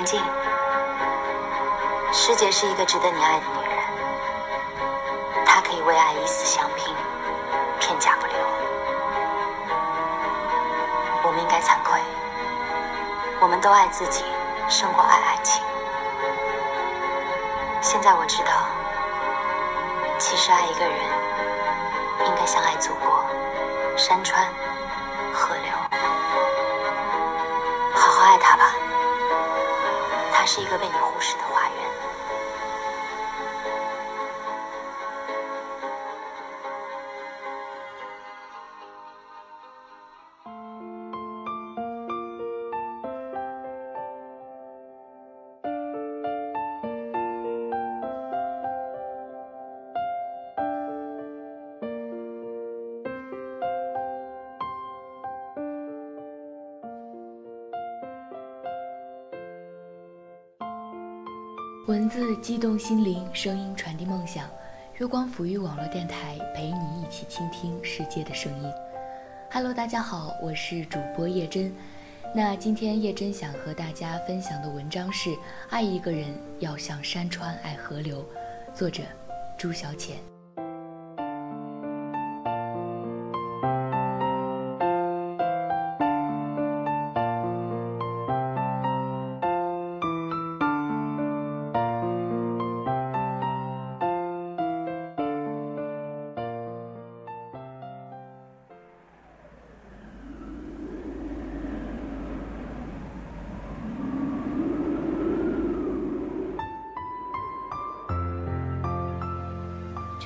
文静，师姐是一个值得你爱的女人，她可以为爱以死相拼，片甲不留。我们应该惭愧，我们都爱自己胜过爱爱情。现在我知道，其实爱一个人，应该像爱祖国、山川、河流，好好爱他吧。他是一个被你忽视的文字激动心灵，声音传递梦想。月光抚育网络电台陪你一起倾听世界的声音。Hello，大家好，我是主播叶真。那今天叶真想和大家分享的文章是《爱一个人要像山川爱河流》，作者朱小浅。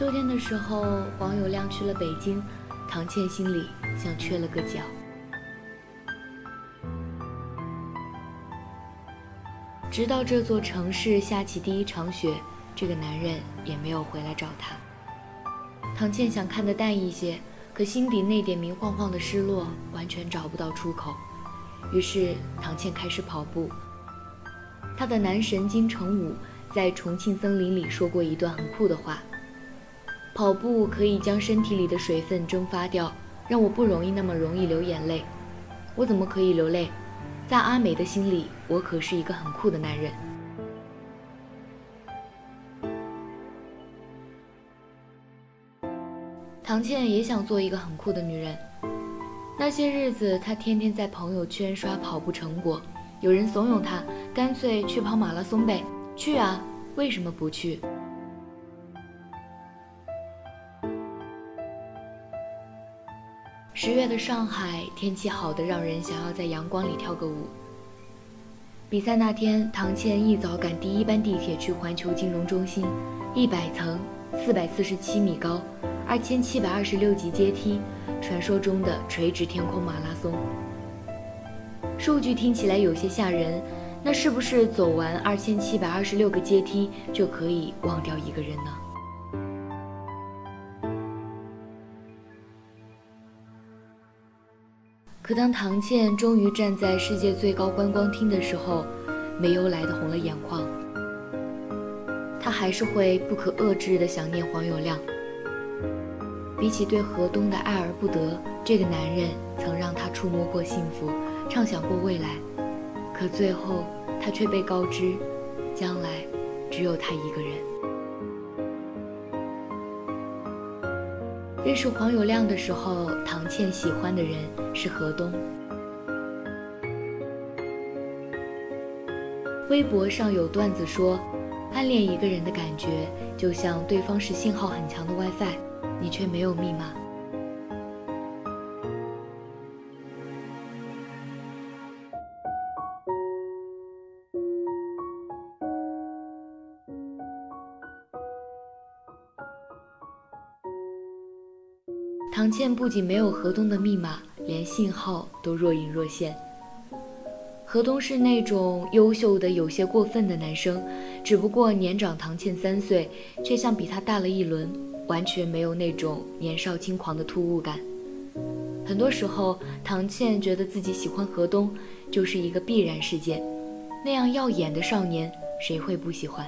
秋天的时候，黄友亮去了北京，唐倩心里像缺了个角。直到这座城市下起第一场雪，这个男人也没有回来找她。唐倩想看得淡一些，可心底那点明晃晃的失落完全找不到出口。于是，唐倩开始跑步。她的男神金城武在重庆森林里说过一段很酷的话。跑步可以将身体里的水分蒸发掉，让我不容易那么容易流眼泪。我怎么可以流泪？在阿美的心里，我可是一个很酷的男人。唐倩也想做一个很酷的女人。那些日子，她天天在朋友圈刷跑步成果，有人怂恿她，干脆去跑马拉松呗。去啊，为什么不去？十月的上海天气好的让人想要在阳光里跳个舞。比赛那天，唐倩一早赶第一班地铁去环球金融中心，一百层，四百四十七米高，二千七百二十六级阶梯，传说中的垂直天空马拉松。数据听起来有些吓人，那是不是走完二千七百二十六个阶梯就可以忘掉一个人呢？可当唐倩终于站在世界最高观光厅的时候，没由来的红了眼眶。她还是会不可遏制的想念黄友亮。比起对河东的爱而不得，这个男人曾让她触摸过幸福，畅想过未来。可最后，她却被告知，将来只有他一个人。认识黄有亮的时候，唐倩喜欢的人是何东。微博上有段子说，暗恋一个人的感觉就像对方是信号很强的 WiFi，你却没有密码。倩不仅没有河东的密码，连信号都若隐若现。河东是那种优秀的、有些过分的男生，只不过年长唐倩三岁，却像比他大了一轮，完全没有那种年少轻狂的突兀感。很多时候，唐倩觉得自己喜欢河东，就是一个必然事件。那样耀眼的少年，谁会不喜欢？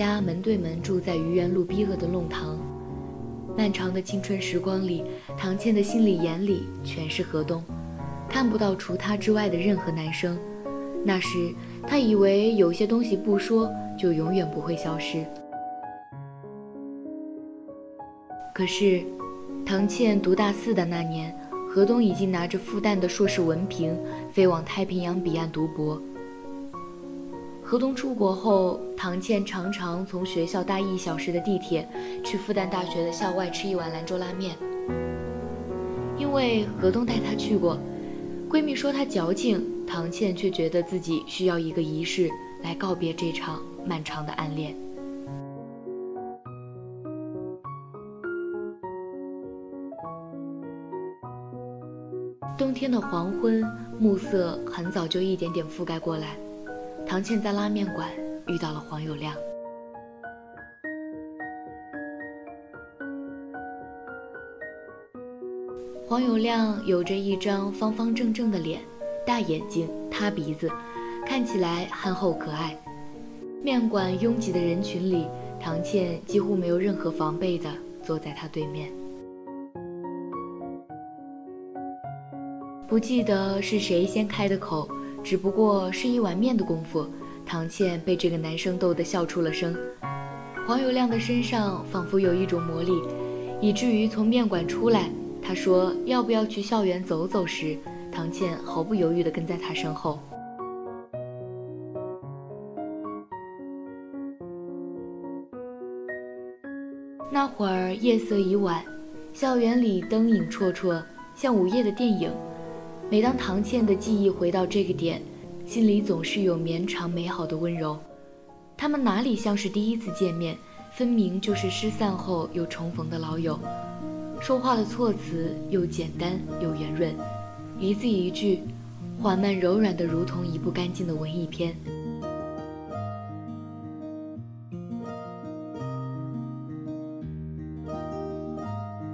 家门对门住在愚园路逼仄的弄堂，漫长的青春时光里，唐倩的心里眼里全是河东，看不到除他之外的任何男生。那时，他以为有些东西不说就永远不会消失。可是，唐倩读大四的那年，河东已经拿着复旦的硕士文凭，飞往太平洋彼岸读博。河东出国后，唐倩常常从学校搭一小时的地铁去复旦大学的校外吃一碗兰州拉面。因为河东带她去过，闺蜜说她矫情，唐倩却觉得自己需要一个仪式来告别这场漫长的暗恋。冬天的黄昏，暮色很早就一点点覆盖过来。唐倩在拉面馆遇到了黄有亮。黄有亮有着一张方方正正的脸，大眼睛，塌鼻子，看起来憨厚可爱。面馆拥挤的人群里，唐倩几乎没有任何防备地坐在他对面。不记得是谁先开的口。只不过是一碗面的功夫，唐倩被这个男生逗得笑出了声。黄有亮的身上仿佛有一种魔力，以至于从面馆出来，他说要不要去校园走走时，唐倩毫不犹豫地跟在他身后。那会儿夜色已晚，校园里灯影绰绰，像午夜的电影。每当唐倩的记忆回到这个点，心里总是有绵长美好的温柔。他们哪里像是第一次见面，分明就是失散后又重逢的老友。说话的措辞又简单又圆润，一字一句，缓慢柔软的，如同一部干净的文艺片。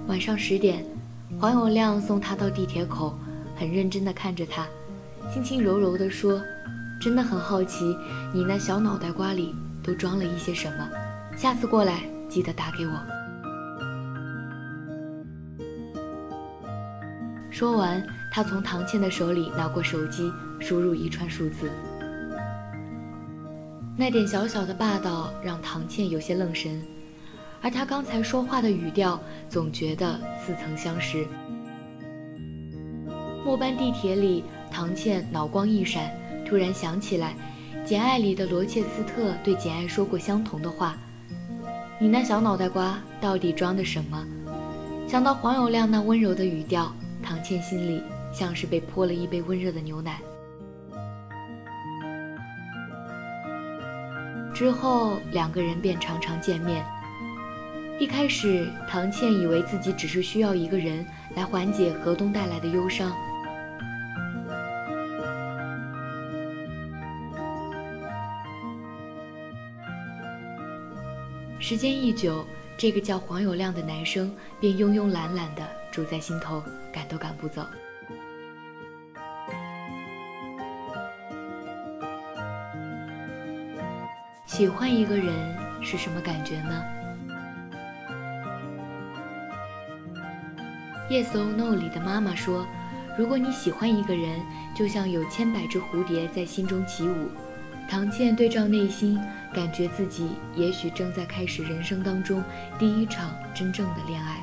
晚上十点，黄永亮送他到地铁口。很认真地看着他，轻轻柔柔地说：“真的很好奇，你那小脑袋瓜里都装了一些什么。下次过来记得打给我。”说完，他从唐倩的手里拿过手机，输入一串数字。那点小小的霸道让唐倩有些愣神，而他刚才说话的语调，总觉得似曾相识。末班地铁里，唐倩脑光一闪，突然想起来，《简爱》里的罗切斯特对简爱说过相同的话：“你那小脑袋瓜到底装的什么？”想到黄有亮那温柔的语调，唐倩心里像是被泼了一杯温热的牛奶。之后，两个人便常常见面。一开始，唐倩以为自己只是需要一个人来缓解河东带来的忧伤。时间一久，这个叫黄有亮的男生便慵慵懒懒地住在心头，赶都赶不走。喜欢一个人是什么感觉呢？Yes or No 里的妈妈说：“如果你喜欢一个人，就像有千百只蝴蝶在心中起舞。”唐倩对照内心，感觉自己也许正在开始人生当中第一场真正的恋爱。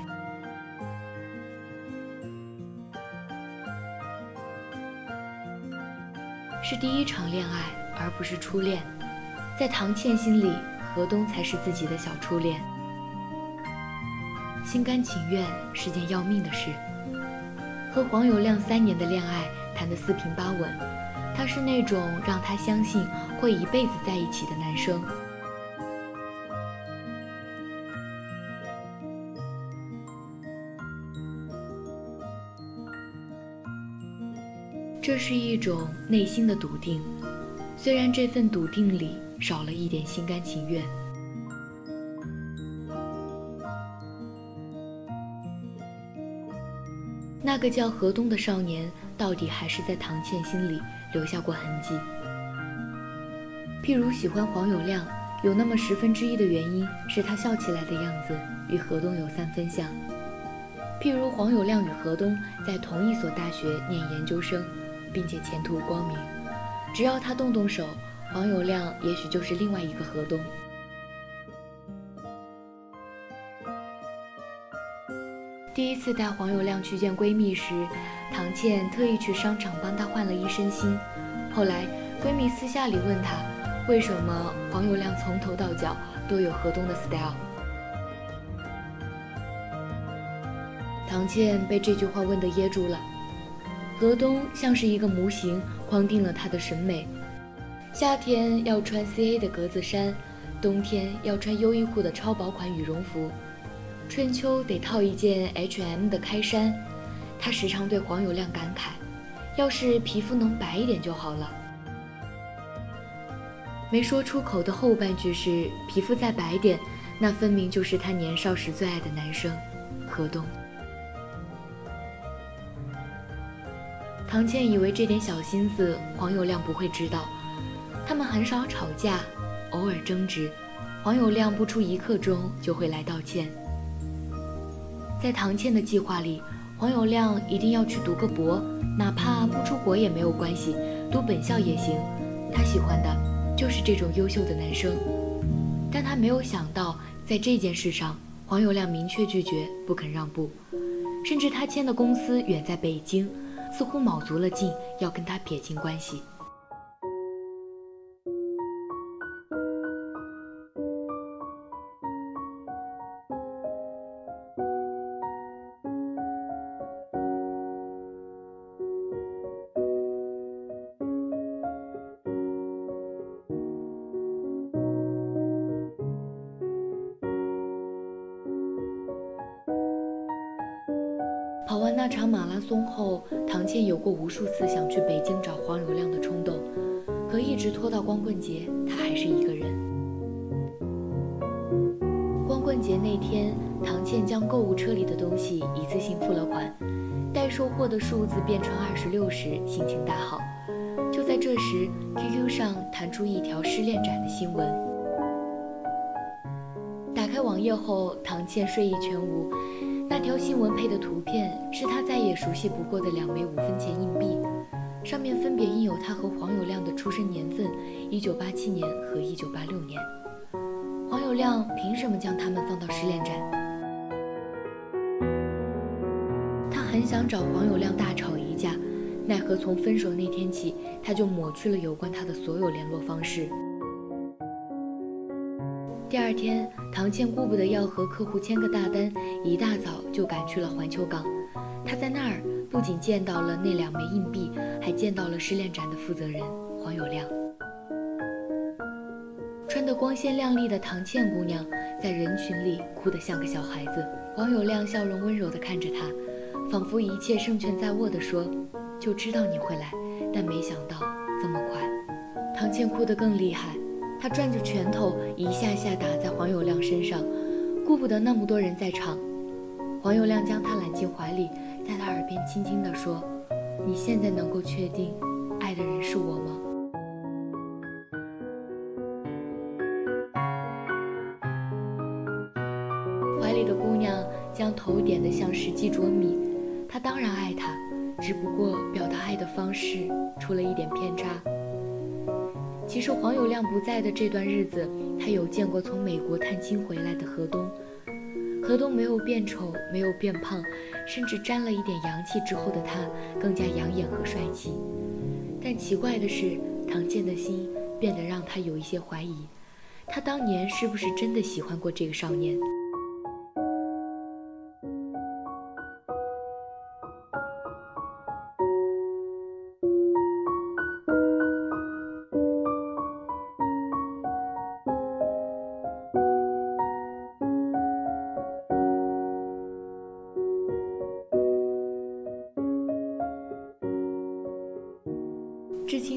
是第一场恋爱，而不是初恋。在唐倩心里，何东才是自己的小初恋。心甘情愿是件要命的事。和黄有亮三年的恋爱谈得四平八稳。他是那种让他相信会一辈子在一起的男生。这是一种内心的笃定，虽然这份笃定里少了一点心甘情愿。那个叫河东的少年，到底还是在唐倩心里。留下过痕迹，譬如喜欢黄有亮，有那么十分之一的原因是他笑起来的样子与何东有三分像。譬如黄友亮与何东在同一所大学念研究生，并且前途光明，只要他动动手，黄友亮也许就是另外一个何东。次带黄友亮去见闺蜜时，唐倩特意去商场帮她换了一身新。后来，闺蜜私下里问她，为什么黄友亮从头到脚都有河东的 style。唐倩被这句话问得噎住了。河东像是一个模型，框定了她的审美：夏天要穿 CA 的格子衫，冬天要穿优衣库的超薄款羽绒服。春秋得套一件 H&M 的开衫，他时常对黄友亮感慨：“要是皮肤能白一点就好了。”没说出口的后半句是“皮肤再白点”，那分明就是他年少时最爱的男生何东。唐倩以为这点小心思黄友亮不会知道，他们很少吵架，偶尔争执，黄友亮不出一刻钟就会来道歉。在唐倩的计划里，黄友亮一定要去读个博，哪怕不出国也没有关系，读本校也行。他喜欢的就是这种优秀的男生。但他没有想到，在这件事上，黄友亮明确拒绝，不肯让步，甚至他签的公司远在北京，似乎卯足了劲要跟他撇清关系。跑完那场马拉松后，唐倩有过无数次想去北京找黄友亮的冲动，可一直拖到光棍节，她还是一个人。光棍节那天，唐倩将购物车里的东西一次性付了款，待收货的数字变成二十六时，心情大好。就在这时，QQ 上弹出一条失恋展的新闻。打开网页后，唐倩睡意全无。那条新闻配的图片是他再也熟悉不过的两枚五分钱硬币，上面分别印有他和黄友亮的出生年份：一九八七年和一九八六年。黄友亮凭什么将他们放到失恋站？他很想找黄友亮大吵一架，奈何从分手那天起，他就抹去了有关他的所有联络方式。第二天，唐倩顾不得要和客户签个大单，一大早就赶去了环球港。她在那儿不仅见到了那两枚硬币，还见到了失恋展的负责人黄友亮。穿得光鲜亮丽的唐倩姑娘在人群里哭得像个小孩子。黄友亮笑容温柔地看着她，仿佛一切胜券在握地说：“就知道你会来，但没想到这么快。”唐倩哭得更厉害。他攥着拳头，一下下打在黄友亮身上，顾不得那么多人在场。黄友亮将他揽进怀里，在他耳边轻轻地说：“你现在能够确定，爱的人是我吗？”怀里的姑娘将头点得像十几啄米。他当然爱她，只不过表达爱的方式出了一点偏差。其实黄有亮不在的这段日子，他有见过从美国探亲回来的何东。何东没有变丑，没有变胖，甚至沾了一点洋气之后的他更加养眼和帅气。但奇怪的是，唐健的心变得让他有一些怀疑：他当年是不是真的喜欢过这个少年？《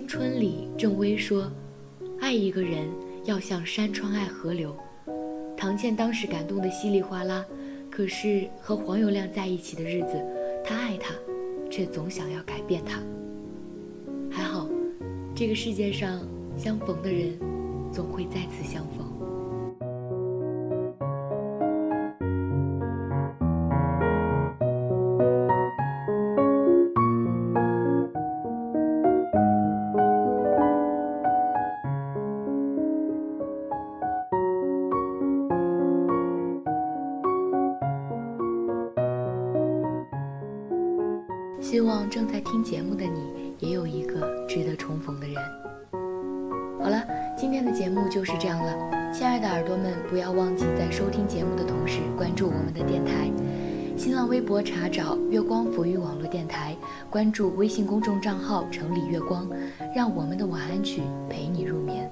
春》里，郑薇说：“爱一个人要像山川爱河流。”唐倩当时感动得稀里哗啦。可是和黄友亮在一起的日子，她爱他，却总想要改变他。还好，这个世界上相逢的人，总会再次相逢。正在听节目的你也有一个值得重逢的人。好了，今天的节目就是这样了，亲爱的耳朵们，不要忘记在收听节目的同时关注我们的电台。新浪微博查找“月光浮语网络电台”，关注微信公众账号“城里月光”，让我们的晚安曲陪你入眠。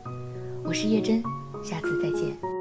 我是叶真，下次再见。